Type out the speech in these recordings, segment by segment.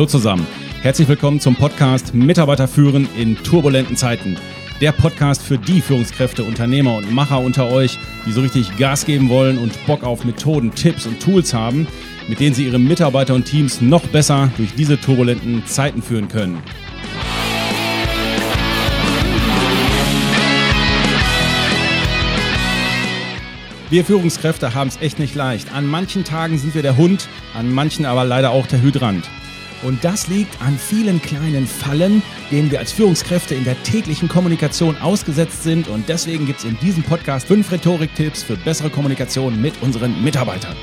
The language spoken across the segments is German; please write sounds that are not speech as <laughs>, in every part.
Hallo zusammen. Herzlich willkommen zum Podcast Mitarbeiter führen in turbulenten Zeiten. Der Podcast für die Führungskräfte, Unternehmer und Macher unter euch, die so richtig Gas geben wollen und Bock auf Methoden, Tipps und Tools haben, mit denen sie ihre Mitarbeiter und Teams noch besser durch diese turbulenten Zeiten führen können. Wir Führungskräfte haben es echt nicht leicht. An manchen Tagen sind wir der Hund, an manchen aber leider auch der Hydrant. Und das liegt an vielen kleinen Fallen, denen wir als Führungskräfte in der täglichen Kommunikation ausgesetzt sind. Und deswegen gibt es in diesem Podcast fünf Rhetoriktipps für bessere Kommunikation mit unseren Mitarbeitern.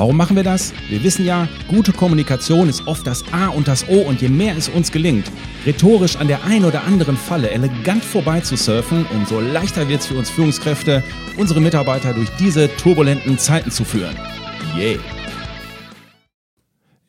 Warum machen wir das? Wir wissen ja, gute Kommunikation ist oft das A und das O und je mehr es uns gelingt, rhetorisch an der einen oder anderen Falle elegant vorbei zu surfen, umso leichter wird es für uns Führungskräfte, unsere Mitarbeiter durch diese turbulenten Zeiten zu führen. Yay!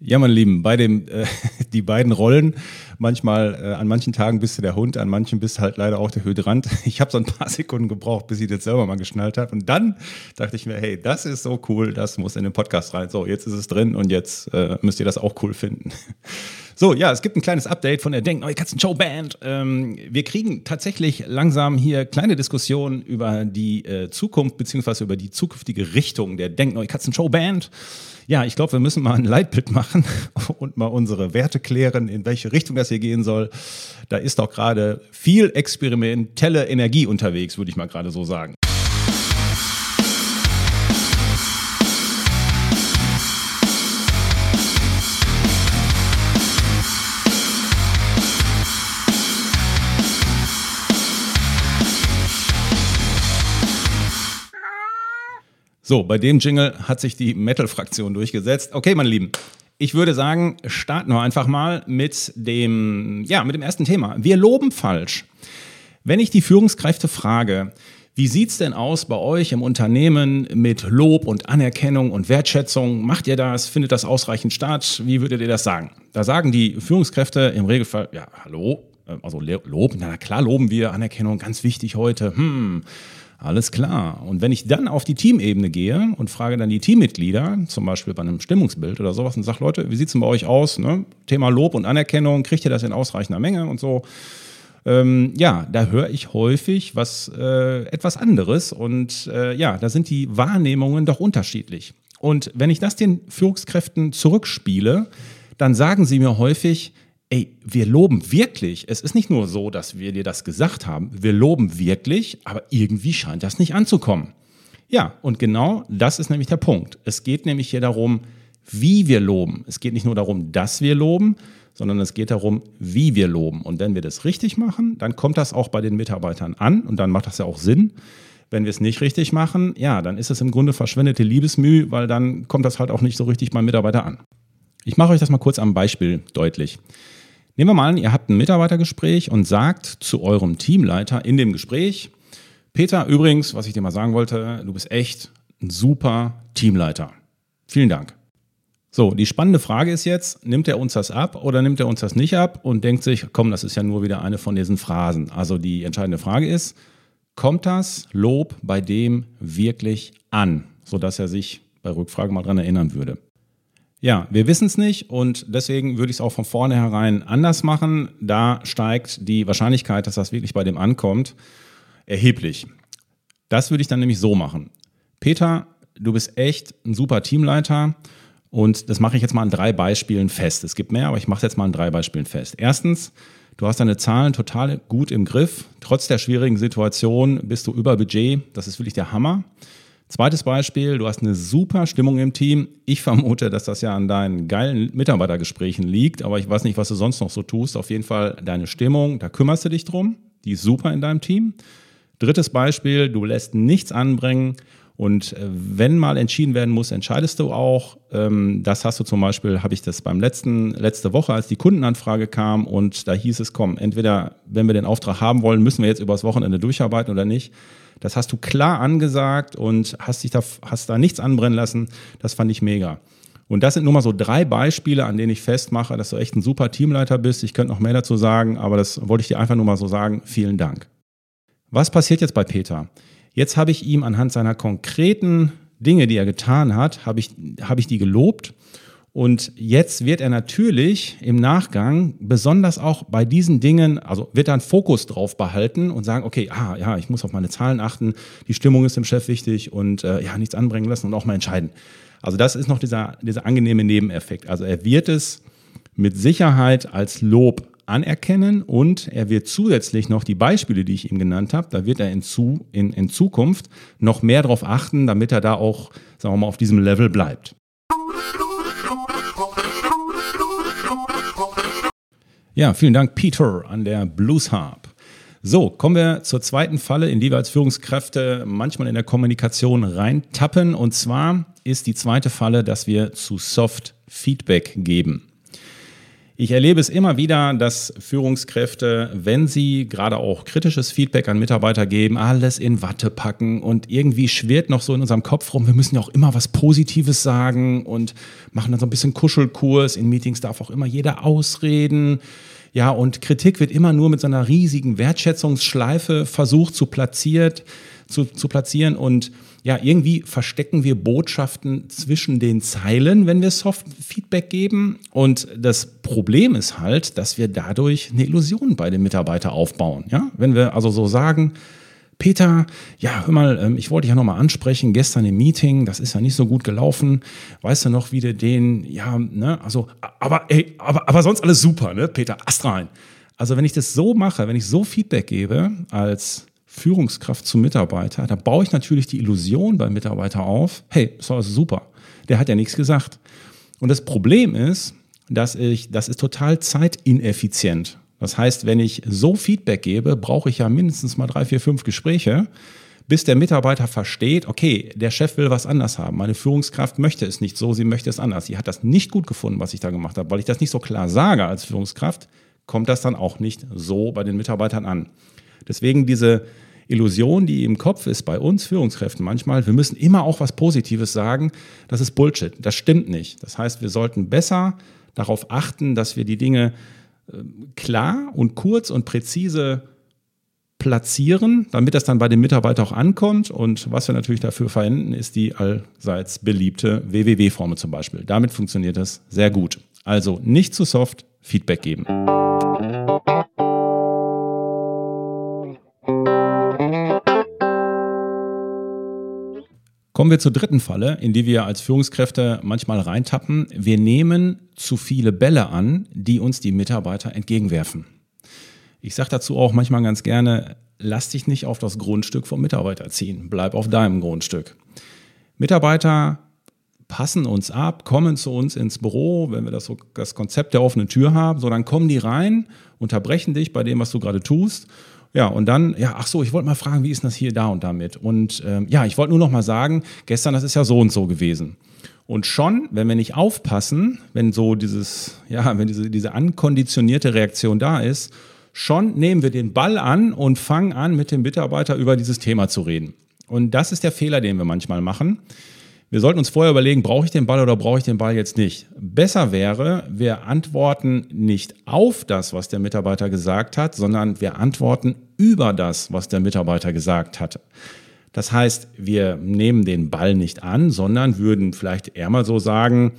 Ja, meine Lieben, bei dem, äh, <laughs> die beiden Rollen, manchmal, äh, an manchen Tagen bist du der Hund, an manchen bist du halt leider auch der Hydrant. <laughs> Ich habe so ein paar Sekunden gebraucht, bis ich das selber mal geschnallt habe. Und dann dachte ich mir, hey, das ist so cool, das muss in den Podcast rein. So, jetzt ist es drin und jetzt äh, müsst ihr das auch cool finden. <laughs> So, ja, es gibt ein kleines Update von der Denk Neue Katzen Show Band. Ähm, wir kriegen tatsächlich langsam hier kleine Diskussionen über die äh, Zukunft beziehungsweise über die zukünftige Richtung der Denk Neue Katzen Show Band. Ja, ich glaube, wir müssen mal ein Leitbild <laughs> machen und mal unsere Werte klären, in welche Richtung das hier gehen soll. Da ist doch gerade viel experimentelle Energie unterwegs, würde ich mal gerade so sagen. So, bei dem Jingle hat sich die Metal-Fraktion durchgesetzt. Okay, meine Lieben, ich würde sagen, starten wir einfach mal mit dem, ja, mit dem ersten Thema. Wir loben falsch. Wenn ich die Führungskräfte frage, wie sieht's denn aus bei euch im Unternehmen mit Lob und Anerkennung und Wertschätzung? Macht ihr das? Findet das ausreichend statt? Wie würdet ihr das sagen? Da sagen die Führungskräfte im Regelfall, ja, hallo, äh, also Lob, na klar loben wir, Anerkennung, ganz wichtig heute. Hm, alles klar. Und wenn ich dann auf die Teamebene gehe und frage dann die Teammitglieder, zum Beispiel bei einem Stimmungsbild oder sowas, und sage, Leute, wie sieht es denn bei euch aus? Ne? Thema Lob und Anerkennung, kriegt ihr das in ausreichender Menge und so? Ähm, ja, da höre ich häufig was äh, etwas anderes und äh, ja, da sind die Wahrnehmungen doch unterschiedlich. Und wenn ich das den Führungskräften zurückspiele, dann sagen sie mir häufig, ey, wir loben wirklich. Es ist nicht nur so, dass wir dir das gesagt haben, wir loben wirklich, aber irgendwie scheint das nicht anzukommen. Ja, und genau das ist nämlich der Punkt. Es geht nämlich hier darum, wie wir loben. Es geht nicht nur darum, dass wir loben, sondern es geht darum, wie wir loben. Und wenn wir das richtig machen, dann kommt das auch bei den Mitarbeitern an und dann macht das ja auch Sinn. Wenn wir es nicht richtig machen, ja, dann ist es im Grunde verschwendete Liebesmüh, weil dann kommt das halt auch nicht so richtig beim Mitarbeiter an. Ich mache euch das mal kurz am Beispiel deutlich. Nehmen wir mal an, ihr habt ein Mitarbeitergespräch und sagt zu eurem Teamleiter in dem Gespräch, Peter, übrigens, was ich dir mal sagen wollte, du bist echt ein super Teamleiter. Vielen Dank. So, die spannende Frage ist jetzt, nimmt er uns das ab oder nimmt er uns das nicht ab und denkt sich, komm, das ist ja nur wieder eine von diesen Phrasen. Also die entscheidende Frage ist, kommt das Lob bei dem wirklich an, sodass er sich bei Rückfrage mal dran erinnern würde? Ja, wir wissen es nicht und deswegen würde ich es auch von vornherein anders machen. Da steigt die Wahrscheinlichkeit, dass das wirklich bei dem ankommt, erheblich. Das würde ich dann nämlich so machen. Peter, du bist echt ein super Teamleiter und das mache ich jetzt mal an drei Beispielen fest. Es gibt mehr, aber ich mache es jetzt mal an drei Beispielen fest. Erstens, du hast deine Zahlen total gut im Griff. Trotz der schwierigen Situation bist du über Budget. Das ist wirklich der Hammer. Zweites Beispiel, du hast eine super Stimmung im Team. Ich vermute, dass das ja an deinen geilen Mitarbeitergesprächen liegt, aber ich weiß nicht, was du sonst noch so tust. Auf jeden Fall deine Stimmung, da kümmerst du dich drum. Die ist super in deinem Team. Drittes Beispiel, du lässt nichts anbringen und äh, wenn mal entschieden werden muss, entscheidest du auch. Ähm, das hast du zum Beispiel, habe ich das beim letzten, letzte Woche, als die Kundenanfrage kam und da hieß es, komm, entweder, wenn wir den Auftrag haben wollen, müssen wir jetzt übers Wochenende durcharbeiten oder nicht. Das hast du klar angesagt und hast dich da, hast da nichts anbrennen lassen. Das fand ich mega. Und das sind nur mal so drei Beispiele, an denen ich festmache, dass du echt ein super Teamleiter bist. Ich könnte noch mehr dazu sagen, aber das wollte ich dir einfach nur mal so sagen. Vielen Dank. Was passiert jetzt bei Peter? Jetzt habe ich ihm anhand seiner konkreten Dinge, die er getan hat, habe ich, habe ich die gelobt. Und jetzt wird er natürlich im Nachgang besonders auch bei diesen Dingen, also wird er einen Fokus drauf behalten und sagen, okay, ah, ja, ich muss auf meine Zahlen achten, die Stimmung ist dem Chef wichtig und äh, ja, nichts anbringen lassen und auch mal entscheiden. Also das ist noch dieser, dieser angenehme Nebeneffekt. Also er wird es mit Sicherheit als Lob anerkennen und er wird zusätzlich noch die Beispiele, die ich ihm genannt habe, da wird er in, zu, in, in Zukunft noch mehr darauf achten, damit er da auch, sagen wir mal, auf diesem Level bleibt. Ja, vielen Dank, Peter, an der Blues Harp. So, kommen wir zur zweiten Falle, in die wir als Führungskräfte manchmal in der Kommunikation reintappen. Und zwar ist die zweite Falle, dass wir zu Soft Feedback geben. Ich erlebe es immer wieder, dass Führungskräfte, wenn sie gerade auch kritisches Feedback an Mitarbeiter geben, alles in Watte packen und irgendwie schwirrt noch so in unserem Kopf rum, wir müssen ja auch immer was Positives sagen und machen dann so ein bisschen Kuschelkurs. In Meetings darf auch immer jeder ausreden. Ja, und Kritik wird immer nur mit so einer riesigen Wertschätzungsschleife versucht zu platziert, zu, zu platzieren und ja, irgendwie verstecken wir Botschaften zwischen den Zeilen, wenn wir Soft Feedback geben. Und das Problem ist halt, dass wir dadurch eine Illusion bei den Mitarbeitern aufbauen. Ja, wenn wir also so sagen, Peter, ja, hör mal, ähm, ich wollte dich ja nochmal ansprechen, gestern im Meeting, das ist ja nicht so gut gelaufen. Weißt du noch, wie du den, ja, ne, also, aber, ey, aber, aber sonst alles super, ne, Peter, Ast. Also, wenn ich das so mache, wenn ich so Feedback gebe als Führungskraft zum Mitarbeiter, da baue ich natürlich die Illusion beim Mitarbeiter auf, hey, das war super, der hat ja nichts gesagt. Und das Problem ist, dass ich, das ist total zeitineffizient. Das heißt, wenn ich so Feedback gebe, brauche ich ja mindestens mal drei, vier, fünf Gespräche, bis der Mitarbeiter versteht, okay, der Chef will was anders haben. Meine Führungskraft möchte es nicht so, sie möchte es anders. Sie hat das nicht gut gefunden, was ich da gemacht habe. Weil ich das nicht so klar sage als Führungskraft, kommt das dann auch nicht so bei den Mitarbeitern an. Deswegen diese Illusion, die im Kopf ist bei uns Führungskräften manchmal, wir müssen immer auch was Positives sagen, das ist Bullshit. Das stimmt nicht. Das heißt, wir sollten besser darauf achten, dass wir die Dinge äh, klar und kurz und präzise platzieren, damit das dann bei dem Mitarbeiter auch ankommt. Und was wir natürlich dafür verwenden, ist die allseits beliebte WWW-Formel zum Beispiel. Damit funktioniert das sehr gut. Also nicht zu soft Feedback geben. Kommen wir zur dritten Falle, in die wir als Führungskräfte manchmal reintappen. Wir nehmen zu viele Bälle an, die uns die Mitarbeiter entgegenwerfen. Ich sage dazu auch manchmal ganz gerne, lass dich nicht auf das Grundstück vom Mitarbeiter ziehen, bleib auf deinem Grundstück. Mitarbeiter passen uns ab, kommen zu uns ins Büro, wenn wir das, das Konzept der offenen Tür haben, so dann kommen die rein, unterbrechen dich bei dem, was du gerade tust ja, und dann, ja, ach so, ich wollte mal fragen, wie ist das hier da und damit? Und ähm, ja, ich wollte nur noch mal sagen, gestern, das ist ja so und so gewesen. Und schon, wenn wir nicht aufpassen, wenn so dieses, ja, wenn diese, diese ankonditionierte Reaktion da ist, schon nehmen wir den Ball an und fangen an, mit dem Mitarbeiter über dieses Thema zu reden. Und das ist der Fehler, den wir manchmal machen. Wir sollten uns vorher überlegen, brauche ich den Ball oder brauche ich den Ball jetzt nicht? Besser wäre, wir antworten nicht auf das, was der Mitarbeiter gesagt hat, sondern wir antworten über das, was der Mitarbeiter gesagt hat. Das heißt, wir nehmen den Ball nicht an, sondern würden vielleicht eher mal so sagen,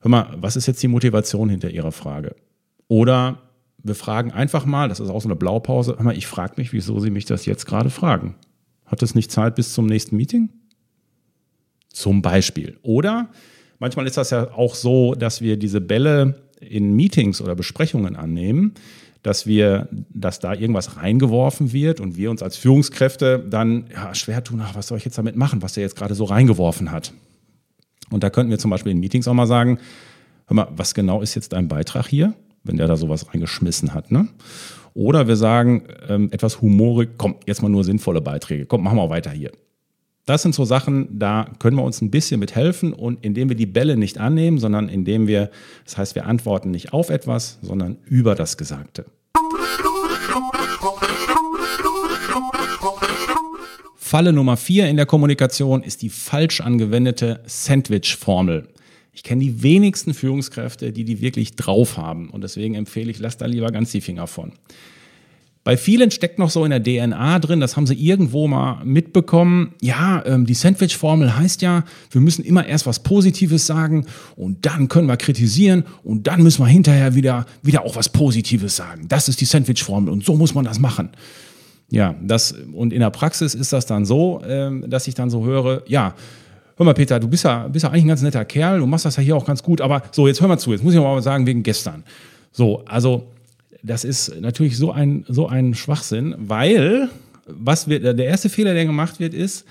hör mal, was ist jetzt die Motivation hinter Ihrer Frage? Oder wir fragen einfach mal, das ist auch so eine Blaupause, hör mal, ich frage mich, wieso Sie mich das jetzt gerade fragen. Hat es nicht Zeit bis zum nächsten Meeting? Zum Beispiel. Oder manchmal ist das ja auch so, dass wir diese Bälle in Meetings oder Besprechungen annehmen, dass wir, dass da irgendwas reingeworfen wird und wir uns als Führungskräfte dann ja, schwer tun, ach, was soll ich jetzt damit machen, was der jetzt gerade so reingeworfen hat. Und da könnten wir zum Beispiel in Meetings auch mal sagen, hör mal, was genau ist jetzt dein Beitrag hier, wenn der da sowas reingeschmissen hat, ne? Oder wir sagen ähm, etwas humorig, komm, jetzt mal nur sinnvolle Beiträge, komm, machen wir weiter hier. Das sind so Sachen, da können wir uns ein bisschen mit helfen und indem wir die Bälle nicht annehmen, sondern indem wir, das heißt, wir antworten nicht auf etwas, sondern über das Gesagte. Falle Nummer vier in der Kommunikation ist die falsch angewendete Sandwich-Formel. Ich kenne die wenigsten Führungskräfte, die die wirklich drauf haben und deswegen empfehle ich, lasst da lieber ganz die Finger von. Bei vielen steckt noch so in der DNA drin, das haben sie irgendwo mal mitbekommen. Ja, ähm, die Sandwich-Formel heißt ja, wir müssen immer erst was Positives sagen und dann können wir kritisieren und dann müssen wir hinterher wieder, wieder auch was Positives sagen. Das ist die Sandwich-Formel und so muss man das machen. Ja, das, und in der Praxis ist das dann so, ähm, dass ich dann so höre, ja, hör mal, Peter, du bist ja, bist ja eigentlich ein ganz netter Kerl, du machst das ja hier auch ganz gut, aber so, jetzt hör mal zu, jetzt muss ich mal sagen, wegen gestern. So, also das ist natürlich so ein, so ein Schwachsinn, weil was wird, der erste Fehler, der gemacht wird, ist,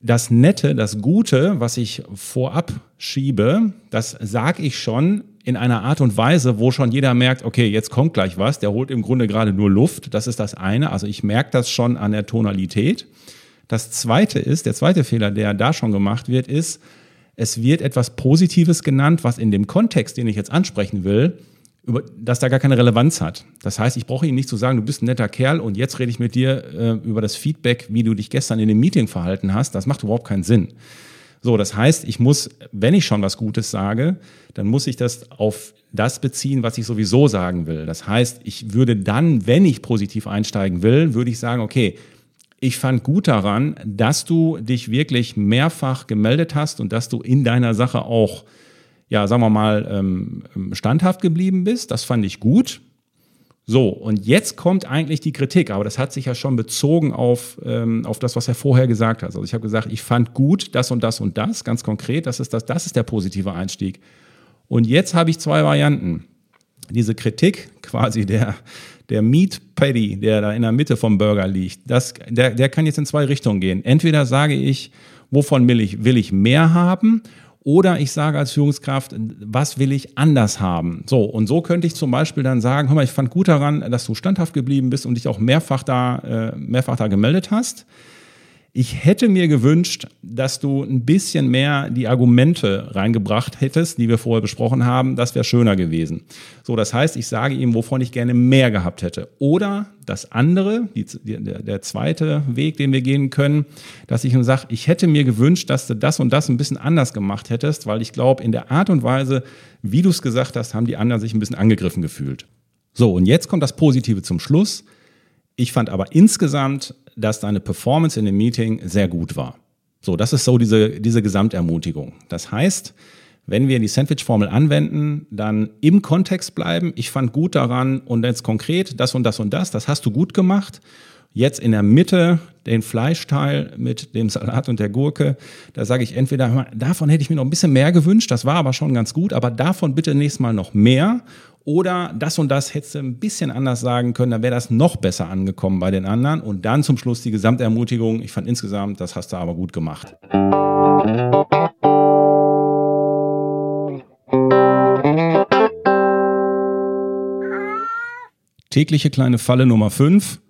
das Nette, das Gute, was ich vorab schiebe, das sage ich schon in einer Art und Weise, wo schon jeder merkt, okay, jetzt kommt gleich was, der holt im Grunde gerade nur Luft. Das ist das eine. Also ich merke das schon an der Tonalität. Das zweite ist, der zweite Fehler, der da schon gemacht wird, ist, es wird etwas Positives genannt, was in dem Kontext, den ich jetzt ansprechen will, über, dass da gar keine Relevanz hat. Das heißt, ich brauche Ihnen nicht zu sagen, du bist ein netter Kerl und jetzt rede ich mit dir äh, über das Feedback, wie du dich gestern in dem Meeting verhalten hast. Das macht überhaupt keinen Sinn. So, das heißt, ich muss, wenn ich schon was Gutes sage, dann muss ich das auf das beziehen, was ich sowieso sagen will. Das heißt, ich würde dann, wenn ich positiv einsteigen will, würde ich sagen, okay, ich fand gut daran, dass du dich wirklich mehrfach gemeldet hast und dass du in deiner Sache auch ja, sagen wir mal, ähm, standhaft geblieben bist. Das fand ich gut. So, und jetzt kommt eigentlich die Kritik, aber das hat sich ja schon bezogen auf, ähm, auf das, was er vorher gesagt hat. Also ich habe gesagt, ich fand gut das und das und das, ganz konkret, das ist, das, das ist der positive Einstieg. Und jetzt habe ich zwei Varianten. Diese Kritik, quasi der, der Meat Patty, der da in der Mitte vom Burger liegt, das, der, der kann jetzt in zwei Richtungen gehen. Entweder sage ich, wovon will ich, will ich mehr haben oder ich sage als Führungskraft, was will ich anders haben? So, und so könnte ich zum Beispiel dann sagen, hör mal, ich fand gut daran, dass du standhaft geblieben bist und dich auch mehrfach da, äh, mehrfach da gemeldet hast. Ich hätte mir gewünscht, dass du ein bisschen mehr die Argumente reingebracht hättest, die wir vorher besprochen haben. Das wäre schöner gewesen. So, das heißt, ich sage ihm, wovon ich gerne mehr gehabt hätte. Oder das andere, die, der, der zweite Weg, den wir gehen können, dass ich ihm sage, ich hätte mir gewünscht, dass du das und das ein bisschen anders gemacht hättest, weil ich glaube, in der Art und Weise, wie du es gesagt hast, haben die anderen sich ein bisschen angegriffen gefühlt. So, und jetzt kommt das Positive zum Schluss. Ich fand aber insgesamt dass deine Performance in dem Meeting sehr gut war. So, das ist so diese, diese Gesamtermutigung. Das heißt, wenn wir die Sandwich-Formel anwenden, dann im Kontext bleiben. Ich fand gut daran und jetzt konkret das und das und das, das hast du gut gemacht. Jetzt in der Mitte den Fleischteil mit dem Salat und der Gurke, da sage ich entweder, davon hätte ich mir noch ein bisschen mehr gewünscht, das war aber schon ganz gut, aber davon bitte nächstes Mal noch mehr. Oder das und das hättest du ein bisschen anders sagen können, dann wäre das noch besser angekommen bei den anderen. Und dann zum Schluss die Gesamtermutigung. Ich fand insgesamt, das hast du aber gut gemacht. Tägliche kleine Falle Nummer 5.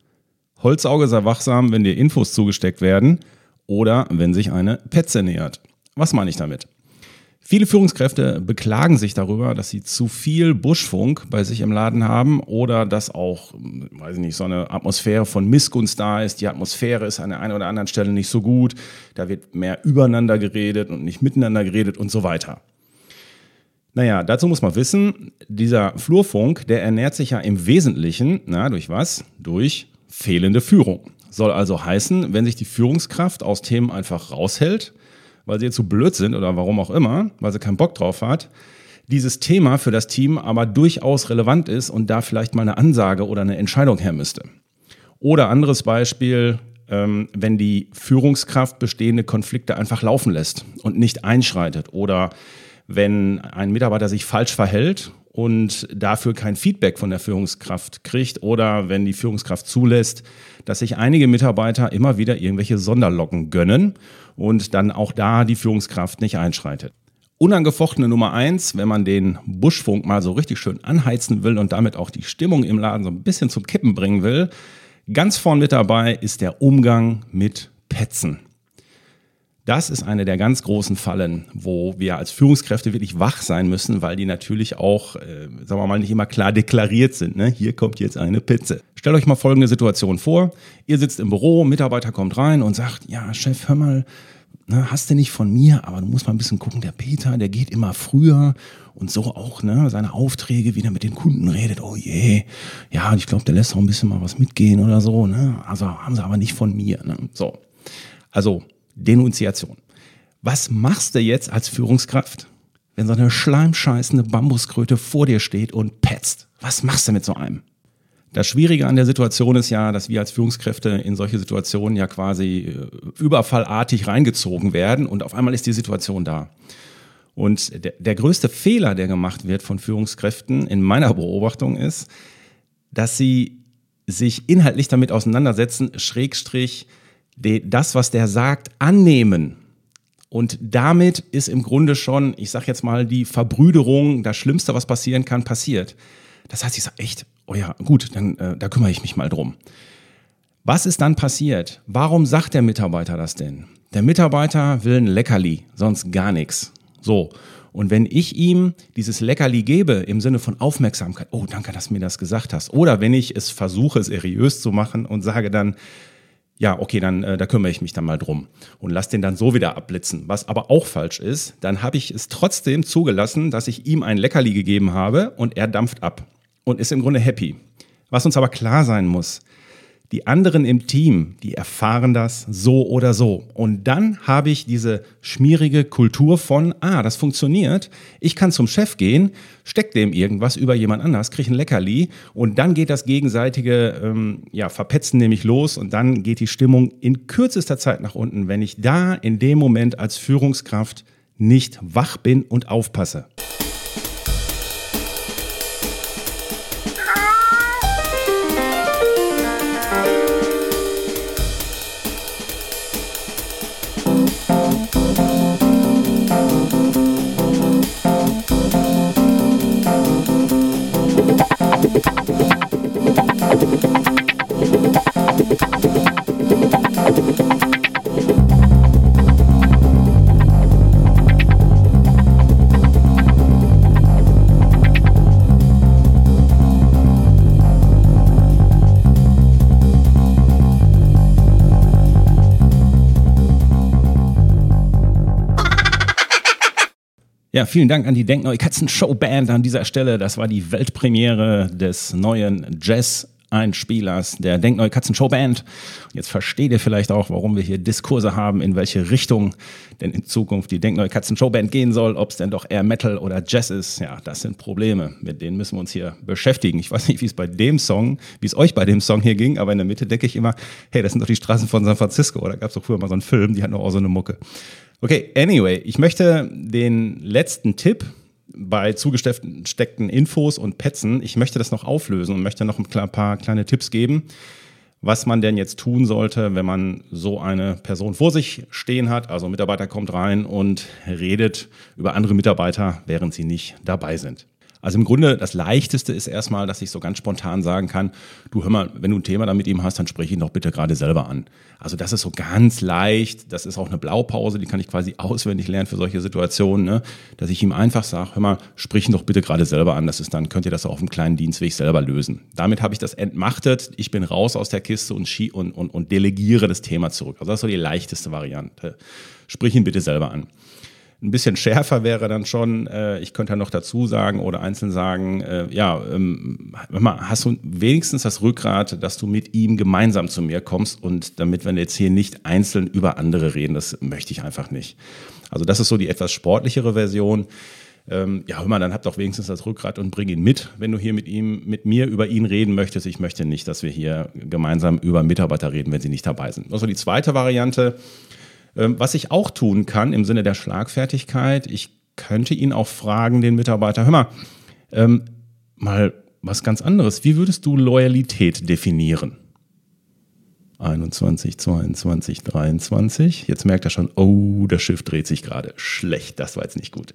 Holzauge sei wachsam, wenn dir Infos zugesteckt werden oder wenn sich eine Petze nähert. Was meine ich damit? Viele Führungskräfte beklagen sich darüber, dass sie zu viel Buschfunk bei sich im Laden haben oder dass auch, weiß ich nicht, so eine Atmosphäre von Missgunst da ist. Die Atmosphäre ist an der einen oder anderen Stelle nicht so gut. Da wird mehr übereinander geredet und nicht miteinander geredet und so weiter. Naja, dazu muss man wissen, dieser Flurfunk, der ernährt sich ja im Wesentlichen, na, durch was? Durch fehlende Führung. Soll also heißen, wenn sich die Führungskraft aus Themen einfach raushält, weil sie zu blöd sind oder warum auch immer, weil sie keinen Bock drauf hat, dieses Thema für das Team aber durchaus relevant ist und da vielleicht mal eine Ansage oder eine Entscheidung her müsste. Oder anderes Beispiel, ähm, wenn die Führungskraft bestehende Konflikte einfach laufen lässt und nicht einschreitet oder wenn ein Mitarbeiter sich falsch verhält und dafür kein Feedback von der Führungskraft kriegt oder wenn die Führungskraft zulässt, dass sich einige Mitarbeiter immer wieder irgendwelche Sonderlocken gönnen und dann auch da die Führungskraft nicht einschreitet. Unangefochtene Nummer eins, wenn man den Buschfunk mal so richtig schön anheizen will und damit auch die Stimmung im Laden so ein bisschen zum Kippen bringen will, ganz vorn mit dabei ist der Umgang mit Petzen. Das ist eine der ganz großen Fallen, wo wir als Führungskräfte wirklich wach sein müssen, weil die natürlich auch, äh, sagen wir mal, nicht immer klar deklariert sind. Ne? Hier kommt jetzt eine Pizza. Stellt euch mal folgende Situation vor. Ihr sitzt im Büro, Mitarbeiter kommt rein und sagt, ja, Chef, hör mal, ne, hast du nicht von mir, aber du musst mal ein bisschen gucken, der Peter, der geht immer früher und so auch ne, seine Aufträge wieder mit den Kunden redet. Oh je, ja, und ich glaube, der lässt auch ein bisschen mal was mitgehen oder so. Ne? Also haben sie aber nicht von mir. Ne? So, also Denunziation. Was machst du jetzt als Führungskraft, wenn so eine schleimscheißende Bambuskröte vor dir steht und petzt? Was machst du mit so einem? Das Schwierige an der Situation ist ja, dass wir als Führungskräfte in solche Situationen ja quasi äh, überfallartig reingezogen werden und auf einmal ist die Situation da. Und der, der größte Fehler, der gemacht wird von Führungskräften in meiner Beobachtung ist, dass sie sich inhaltlich damit auseinandersetzen, Schrägstrich, das, was der sagt, annehmen. Und damit ist im Grunde schon, ich sag jetzt mal, die Verbrüderung, das Schlimmste, was passieren kann, passiert. Das heißt, ich sage echt, oh ja, gut, dann äh, da kümmere ich mich mal drum. Was ist dann passiert? Warum sagt der Mitarbeiter das denn? Der Mitarbeiter will ein Leckerli, sonst gar nichts. So. Und wenn ich ihm dieses Leckerli gebe im Sinne von Aufmerksamkeit, oh, danke, dass du mir das gesagt hast. Oder wenn ich es versuche, seriös zu machen und sage dann, ja, okay, dann äh, da kümmere ich mich dann mal drum und lass den dann so wieder abblitzen. Was aber auch falsch ist, dann habe ich es trotzdem zugelassen, dass ich ihm ein Leckerli gegeben habe und er dampft ab und ist im Grunde happy. Was uns aber klar sein muss, die anderen im Team, die erfahren das so oder so. Und dann habe ich diese schmierige Kultur von, ah, das funktioniert. Ich kann zum Chef gehen, steck dem irgendwas über jemand anders, kriege ein Leckerli und dann geht das gegenseitige ähm, ja, Verpetzen nämlich los und dann geht die Stimmung in kürzester Zeit nach unten, wenn ich da in dem Moment als Führungskraft nicht wach bin und aufpasse. Vielen Dank an die Denkneue Katzen Show Band an dieser Stelle. Das war die Weltpremiere des neuen Jazz Einspielers der Denkneue Katzen Show Band. Jetzt versteht ihr vielleicht auch, warum wir hier Diskurse haben, in welche Richtung denn in Zukunft die Denkneue Katzen Show Band gehen soll, ob es denn doch eher Metal oder Jazz ist. Ja, das sind Probleme, mit denen müssen wir uns hier beschäftigen. Ich weiß nicht, wie es bei dem Song, wie es euch bei dem Song hier ging, aber in der Mitte denke ich immer, hey, das sind doch die Straßen von San Francisco. Da gab es doch früher mal so einen Film, die hatten auch so eine Mucke. Okay, anyway, ich möchte den letzten Tipp bei zugesteckten Infos und Petzen, ich möchte das noch auflösen und möchte noch ein paar kleine Tipps geben, was man denn jetzt tun sollte, wenn man so eine Person vor sich stehen hat. Also ein Mitarbeiter kommt rein und redet über andere Mitarbeiter, während sie nicht dabei sind. Also im Grunde das Leichteste ist erstmal, dass ich so ganz spontan sagen kann, du hör mal, wenn du ein Thema da mit ihm hast, dann sprich ihn doch bitte gerade selber an. Also das ist so ganz leicht, das ist auch eine Blaupause, die kann ich quasi auswendig lernen für solche Situationen, ne? dass ich ihm einfach sage, hör mal, sprich ihn doch bitte gerade selber an, das ist dann, könnt ihr das auf einem kleinen Dienstweg selber lösen. Damit habe ich das entmachtet, ich bin raus aus der Kiste und, und, und, und delegiere das Thema zurück. Also das ist so die leichteste Variante. Sprich ihn bitte selber an. Ein bisschen schärfer wäre dann schon, äh, ich könnte ja noch dazu sagen oder einzeln sagen, äh, ja, ähm, hast du wenigstens das Rückgrat, dass du mit ihm gemeinsam zu mir kommst und damit wir jetzt hier nicht einzeln über andere reden, das möchte ich einfach nicht. Also das ist so die etwas sportlichere Version. Ähm, ja, hör mal, dann habt doch wenigstens das Rückgrat und bring ihn mit, wenn du hier mit ihm, mit mir über ihn reden möchtest. Ich möchte nicht, dass wir hier gemeinsam über Mitarbeiter reden, wenn sie nicht dabei sind. Also die zweite Variante, was ich auch tun kann im Sinne der Schlagfertigkeit, ich könnte ihn auch fragen, den Mitarbeiter, hör mal, ähm, mal was ganz anderes. Wie würdest du Loyalität definieren? 21, 22, 23. Jetzt merkt er schon, oh, das Schiff dreht sich gerade. Schlecht, das war jetzt nicht gut.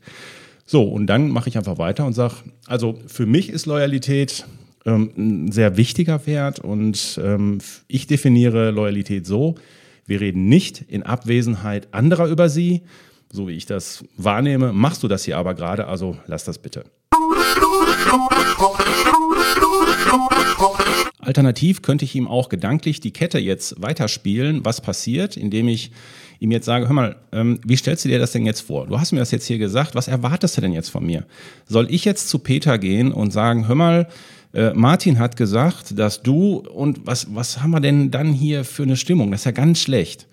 So, und dann mache ich einfach weiter und sage, also für mich ist Loyalität ähm, ein sehr wichtiger Wert und ähm, ich definiere Loyalität so, wir reden nicht in Abwesenheit anderer über sie, so wie ich das wahrnehme. Machst du das hier aber gerade, also lass das bitte. Alternativ könnte ich ihm auch gedanklich die Kette jetzt weiterspielen, was passiert, indem ich ihm jetzt sage, hör mal, ähm, wie stellst du dir das denn jetzt vor? Du hast mir das jetzt hier gesagt, was erwartest du denn jetzt von mir? Soll ich jetzt zu Peter gehen und sagen, hör mal, äh, Martin hat gesagt, dass du und was, was haben wir denn dann hier für eine Stimmung? Das ist ja ganz schlecht.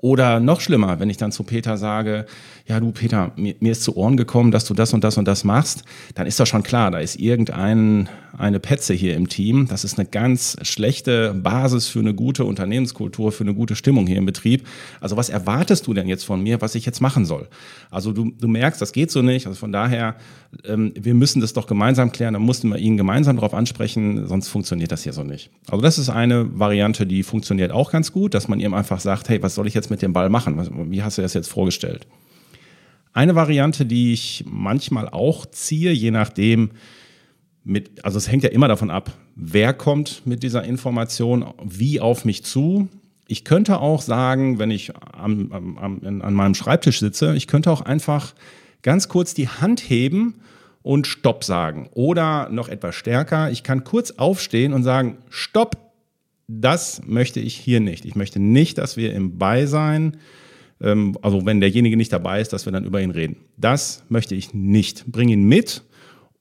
Oder noch schlimmer, wenn ich dann zu Peter sage, ja du Peter, mir, mir ist zu Ohren gekommen, dass du das und das und das machst, dann ist doch schon klar, da ist irgendein eine Petze hier im Team. Das ist eine ganz schlechte Basis für eine gute Unternehmenskultur, für eine gute Stimmung hier im Betrieb. Also was erwartest du denn jetzt von mir, was ich jetzt machen soll? Also du, du merkst, das geht so nicht. Also von daher, ähm, wir müssen das doch gemeinsam klären. Da mussten wir ihn gemeinsam darauf ansprechen, sonst funktioniert das hier so nicht. Also das ist eine Variante, die funktioniert auch ganz gut, dass man ihm einfach sagt, hey, was soll ich jetzt mit dem Ball machen? Wie hast du das jetzt vorgestellt? Eine Variante, die ich manchmal auch ziehe, je nachdem, mit, also es hängt ja immer davon ab, wer kommt mit dieser Information wie auf mich zu. Ich könnte auch sagen, wenn ich am, am, an meinem Schreibtisch sitze, ich könnte auch einfach ganz kurz die Hand heben und Stopp sagen. Oder noch etwas stärker, ich kann kurz aufstehen und sagen, Stopp, das möchte ich hier nicht. Ich möchte nicht, dass wir im Beisein also wenn derjenige nicht dabei ist, dass wir dann über ihn reden. Das möchte ich nicht. Bring ihn mit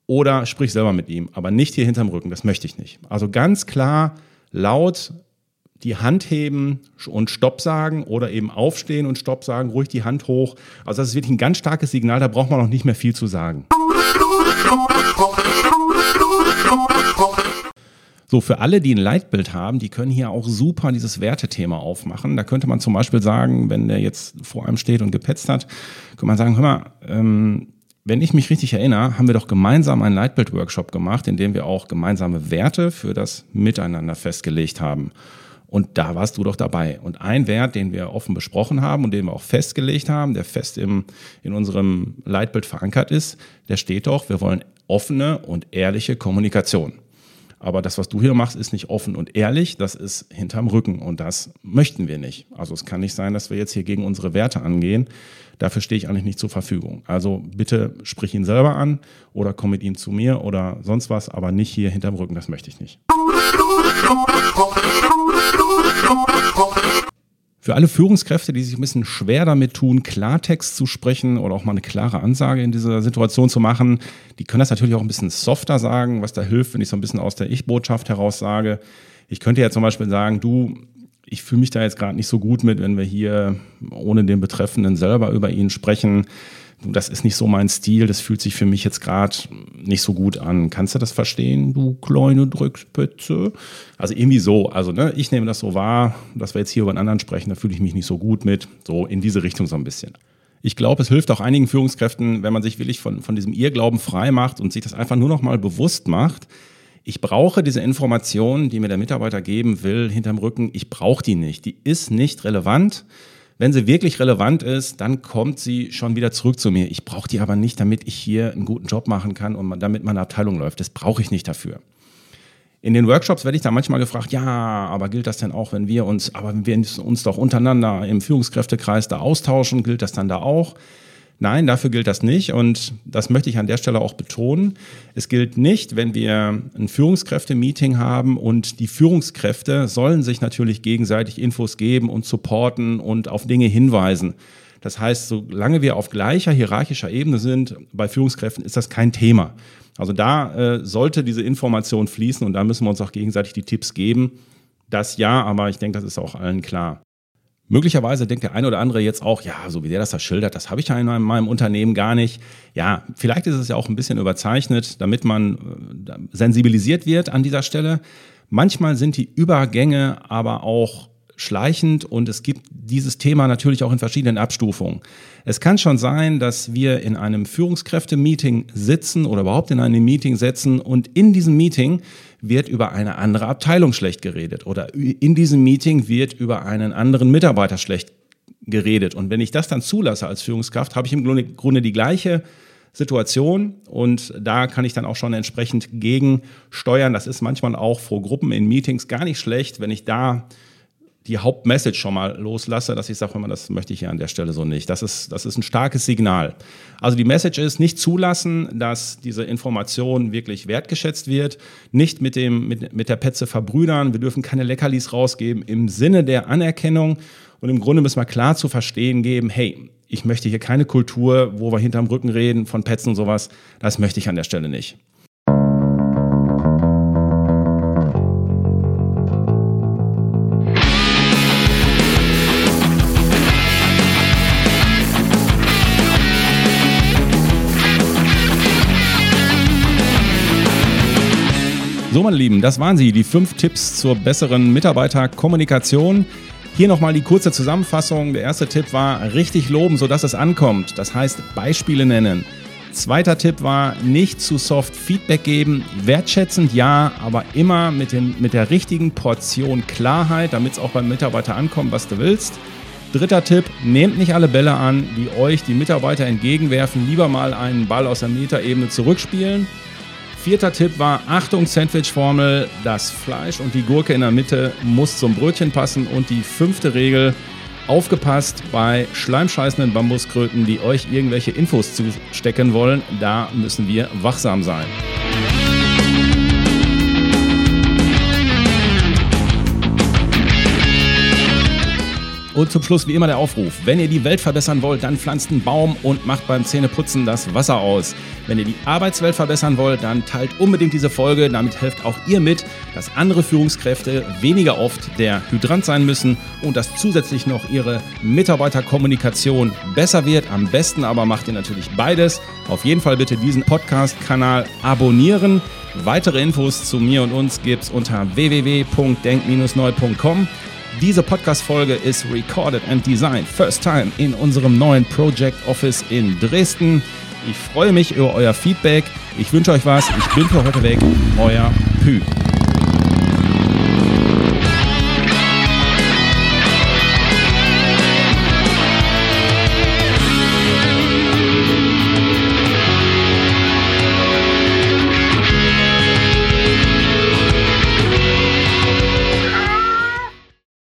oder sprich selber mit ihm, aber nicht hier hinterm Rücken. Das möchte ich nicht. Also ganz klar laut die Hand heben und Stopp sagen oder eben aufstehen und Stopp sagen, ruhig die Hand hoch. Also das ist wirklich ein ganz starkes Signal, da braucht man noch nicht mehr viel zu sagen. So, für alle, die ein Leitbild haben, die können hier auch super dieses Wertethema aufmachen. Da könnte man zum Beispiel sagen, wenn der jetzt vor einem steht und gepetzt hat, könnte man sagen, hör mal, ähm, wenn ich mich richtig erinnere, haben wir doch gemeinsam einen Leitbild-Workshop gemacht, in dem wir auch gemeinsame Werte für das Miteinander festgelegt haben. Und da warst du doch dabei. Und ein Wert, den wir offen besprochen haben und den wir auch festgelegt haben, der fest im, in unserem Leitbild verankert ist, der steht doch, wir wollen offene und ehrliche Kommunikation. Aber das, was du hier machst, ist nicht offen und ehrlich, das ist hinterm Rücken und das möchten wir nicht. Also es kann nicht sein, dass wir jetzt hier gegen unsere Werte angehen. Dafür stehe ich eigentlich nicht zur Verfügung. Also bitte sprich ihn selber an oder komm mit ihm zu mir oder sonst was, aber nicht hier hinterm Rücken, das möchte ich nicht. Für alle Führungskräfte, die sich ein bisschen schwer damit tun, Klartext zu sprechen oder auch mal eine klare Ansage in dieser Situation zu machen, die können das natürlich auch ein bisschen softer sagen, was da hilft, wenn ich so ein bisschen aus der Ich-Botschaft heraus sage. Ich könnte ja zum Beispiel sagen, du, ich fühle mich da jetzt gerade nicht so gut mit, wenn wir hier ohne den Betreffenden selber über ihn sprechen das ist nicht so mein Stil, das fühlt sich für mich jetzt gerade nicht so gut an. Kannst du das verstehen, du kleine Drückspitze? Also irgendwie so, also ne, ich nehme das so wahr, dass wir jetzt hier über einen anderen sprechen, da fühle ich mich nicht so gut mit, so in diese Richtung so ein bisschen. Ich glaube, es hilft auch einigen Führungskräften, wenn man sich wirklich von, von diesem Irrglauben frei macht und sich das einfach nur noch mal bewusst macht. Ich brauche diese Information, die mir der Mitarbeiter geben will, hinterm Rücken. Ich brauche die nicht. Die ist nicht relevant. Wenn sie wirklich relevant ist, dann kommt sie schon wieder zurück zu mir. Ich brauche die aber nicht, damit ich hier einen guten Job machen kann und damit meine Abteilung läuft. Das brauche ich nicht dafür. In den Workshops werde ich da manchmal gefragt, ja, aber gilt das denn auch, wenn wir uns, aber wenn wir uns doch untereinander im Führungskräftekreis da austauschen, gilt das dann da auch? Nein, dafür gilt das nicht und das möchte ich an der Stelle auch betonen. Es gilt nicht, wenn wir ein Führungskräfte-Meeting haben und die Führungskräfte sollen sich natürlich gegenseitig Infos geben und supporten und auf Dinge hinweisen. Das heißt, solange wir auf gleicher hierarchischer Ebene sind, bei Führungskräften ist das kein Thema. Also da äh, sollte diese Information fließen und da müssen wir uns auch gegenseitig die Tipps geben. Das ja, aber ich denke, das ist auch allen klar. Möglicherweise denkt der eine oder andere jetzt auch, ja, so wie der das da schildert, das habe ich ja in meinem, Unternehmen gar nicht. Ja, vielleicht ist es ja auch ein bisschen überzeichnet, damit man äh, sensibilisiert wird an dieser Stelle. Manchmal sind die Übergänge aber auch schleichend und es gibt dieses Thema natürlich auch in verschiedenen Abstufungen. Es kann schon sein, dass wir in einem Führungskräfte-Meeting sitzen oder überhaupt in einem Meeting setzen und in diesem Meeting wird über eine andere Abteilung schlecht geredet oder in diesem Meeting wird über einen anderen Mitarbeiter schlecht geredet. Und wenn ich das dann zulasse als Führungskraft, habe ich im Grunde die gleiche Situation und da kann ich dann auch schon entsprechend gegensteuern. Das ist manchmal auch vor Gruppen in Meetings gar nicht schlecht, wenn ich da die Hauptmessage schon mal loslasse, dass ich sage, das möchte ich hier an der Stelle so nicht. Das ist, das ist ein starkes Signal. Also die Message ist, nicht zulassen, dass diese Information wirklich wertgeschätzt wird, nicht mit, dem, mit, mit der Petze verbrüdern, wir dürfen keine Leckerlis rausgeben im Sinne der Anerkennung Und im Grunde müssen wir klar zu verstehen geben, hey, ich möchte hier keine Kultur, wo wir hinterm Rücken reden, von Petzen und sowas. Das möchte ich an der Stelle nicht. So, meine Lieben, das waren sie, die fünf Tipps zur besseren Mitarbeiterkommunikation. Hier nochmal die kurze Zusammenfassung. Der erste Tipp war richtig loben, sodass es ankommt. Das heißt Beispiele nennen. Zweiter Tipp war nicht zu soft Feedback geben. Wertschätzend ja, aber immer mit, dem, mit der richtigen Portion Klarheit, damit es auch beim Mitarbeiter ankommt, was du willst. Dritter Tipp, nehmt nicht alle Bälle an, die euch die Mitarbeiter entgegenwerfen. Lieber mal einen Ball aus der Metaebene zurückspielen. Vierter Tipp war, Achtung, Sandwich-Formel, das Fleisch und die Gurke in der Mitte muss zum Brötchen passen. Und die fünfte Regel, aufgepasst bei schleimscheißenden Bambuskröten, die euch irgendwelche Infos zustecken wollen. Da müssen wir wachsam sein. Und zum Schluss wie immer der Aufruf. Wenn ihr die Welt verbessern wollt, dann pflanzt einen Baum und macht beim Zähneputzen das Wasser aus. Wenn ihr die Arbeitswelt verbessern wollt, dann teilt unbedingt diese Folge. Damit helft auch ihr mit, dass andere Führungskräfte weniger oft der Hydrant sein müssen und dass zusätzlich noch ihre Mitarbeiterkommunikation besser wird. Am besten aber macht ihr natürlich beides. Auf jeden Fall bitte diesen Podcast-Kanal abonnieren. Weitere Infos zu mir und uns gibt's unter www.denk-neu.com. Diese Podcast-Folge ist recorded and designed first time in unserem neuen Project Office in Dresden. Ich freue mich über euer Feedback. Ich wünsche euch was. Ich bin für heute weg. Euer Pü.